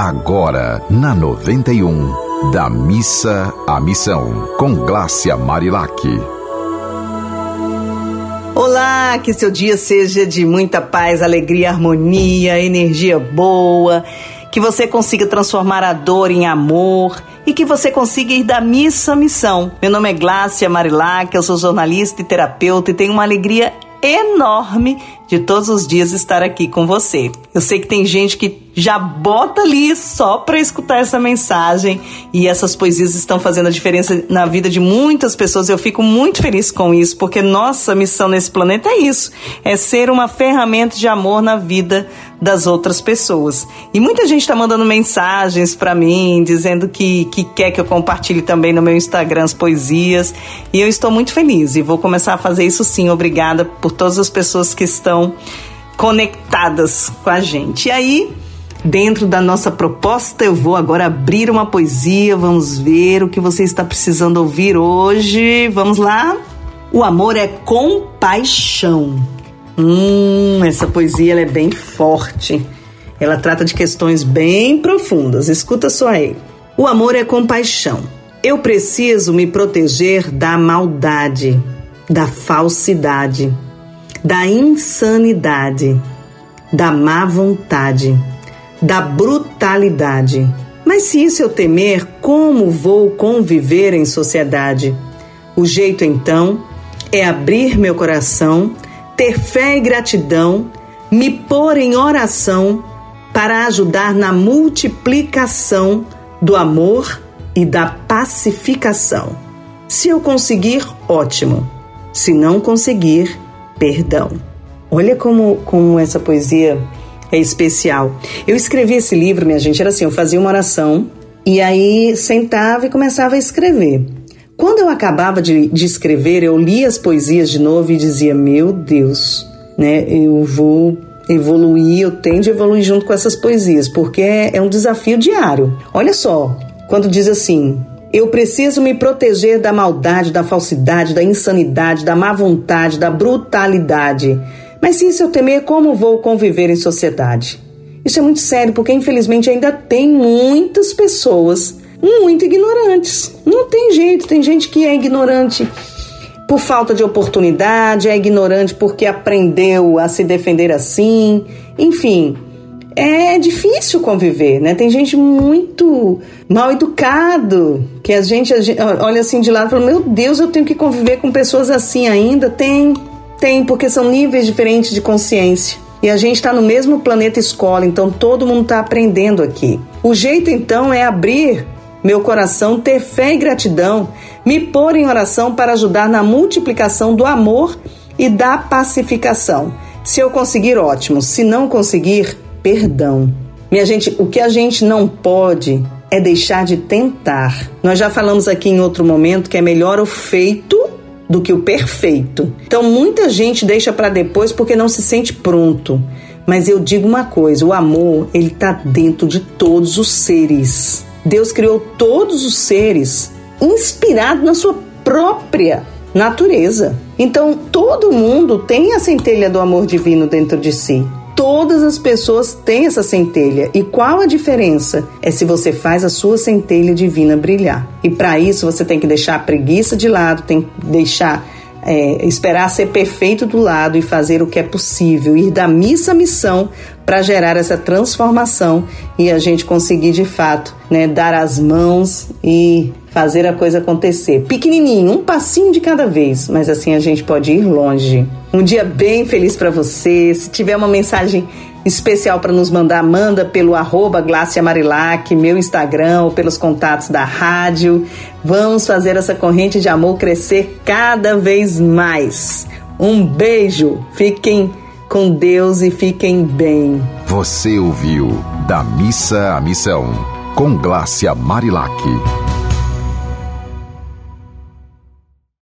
Agora, na 91, da missa à missão, com Glácia Marilac. Olá, que seu dia seja de muita paz, alegria, harmonia, energia boa, que você consiga transformar a dor em amor e que você consiga ir da missa à missão. Meu nome é Glácia Marilac, eu sou jornalista e terapeuta e tenho uma alegria enorme de todos os dias estar aqui com você. Eu sei que tem gente que já bota ali só para escutar essa mensagem e essas poesias estão fazendo a diferença na vida de muitas pessoas. Eu fico muito feliz com isso, porque nossa missão nesse planeta é isso: é ser uma ferramenta de amor na vida das outras pessoas. E muita gente está mandando mensagens para mim dizendo que, que quer que eu compartilhe também no meu Instagram as poesias. E eu estou muito feliz e vou começar a fazer isso sim. Obrigada por todas as pessoas que estão conectadas com a gente. E aí, dentro da nossa proposta, eu vou agora abrir uma poesia. Vamos ver o que você está precisando ouvir hoje. Vamos lá? O amor é compaixão. Hum, essa poesia é bem forte. Ela trata de questões bem profundas. Escuta só aí. O amor é compaixão. Eu preciso me proteger da maldade, da falsidade da insanidade, da má vontade, da brutalidade. Mas se isso eu temer, como vou conviver em sociedade? O jeito então é abrir meu coração, ter fé e gratidão, me pôr em oração para ajudar na multiplicação do amor e da pacificação. Se eu conseguir, ótimo. Se não conseguir, perdão. Olha como, como essa poesia é especial. Eu escrevi esse livro, minha gente, era assim, eu fazia uma oração e aí sentava e começava a escrever. Quando eu acabava de, de escrever, eu lia as poesias de novo e dizia, meu Deus, né, eu vou evoluir, eu tenho de evoluir junto com essas poesias, porque é, é um desafio diário. Olha só, quando diz assim, eu preciso me proteger da maldade, da falsidade, da insanidade, da má vontade, da brutalidade. Mas se isso eu temer, como vou conviver em sociedade? Isso é muito sério, porque infelizmente ainda tem muitas pessoas muito ignorantes. Não tem jeito, tem gente que é ignorante por falta de oportunidade, é ignorante porque aprendeu a se defender assim. Enfim, é difícil conviver, né? Tem gente muito mal educado, que a gente, a gente olha assim de lado e fala: Meu Deus, eu tenho que conviver com pessoas assim ainda? Tem, tem, porque são níveis diferentes de consciência. E a gente está no mesmo planeta escola, então todo mundo está aprendendo aqui. O jeito então é abrir meu coração, ter fé e gratidão, me pôr em oração para ajudar na multiplicação do amor e da pacificação. Se eu conseguir, ótimo. Se não conseguir, perdão. Minha gente, o que a gente não pode é deixar de tentar. Nós já falamos aqui em outro momento que é melhor o feito do que o perfeito. Então muita gente deixa para depois porque não se sente pronto. Mas eu digo uma coisa, o amor, ele tá dentro de todos os seres. Deus criou todos os seres inspirado na sua própria natureza. Então todo mundo tem a centelha do amor divino dentro de si. Todas as pessoas têm essa centelha. E qual a diferença? É se você faz a sua centelha divina brilhar. E para isso você tem que deixar a preguiça de lado, tem que deixar é, esperar ser perfeito do lado e fazer o que é possível, ir da missa à missão para gerar essa transformação e a gente conseguir de fato né, dar as mãos e fazer a coisa acontecer. Pequenininho, um passinho de cada vez, mas assim a gente pode ir longe. Um dia bem feliz para você. Se tiver uma mensagem especial para nos mandar, manda pelo arroba Marilac, meu Instagram ou pelos contatos da rádio. Vamos fazer essa corrente de amor crescer cada vez mais. Um beijo, fiquem com Deus e fiquem bem. Você ouviu Da Missa à Missão, com Glácia Marilac.